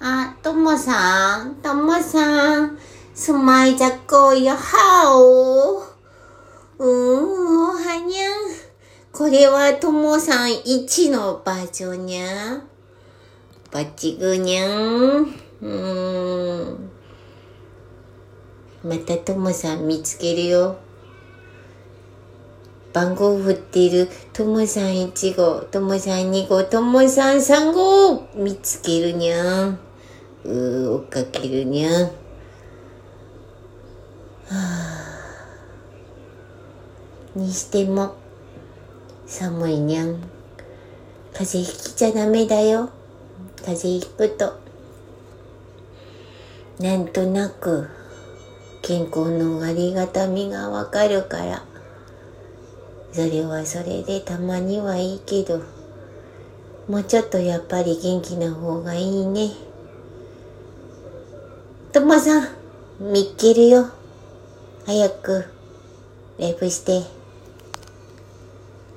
あ、ともさん、ともさん、スマイジャコよ、ハオうーん、おはにゃん。これはともさん1のバージョンにゃ。バチグにゃん。うーん。またともさん見つけるよ。番号振っているともさん1号、ともさん2号、ともさん3号見つけるにゃん。う、追っかけるにゃん。はあ、にしても、寒いにゃん。風邪ひきちゃダメだよ。風邪ひくと、なんとなく、健康のありがたみがわかるから、それはそれでたまにはいいけど、もうちょっとやっぱり元気な方がいいね。ともさん、見っけるよ。早く、レイプして。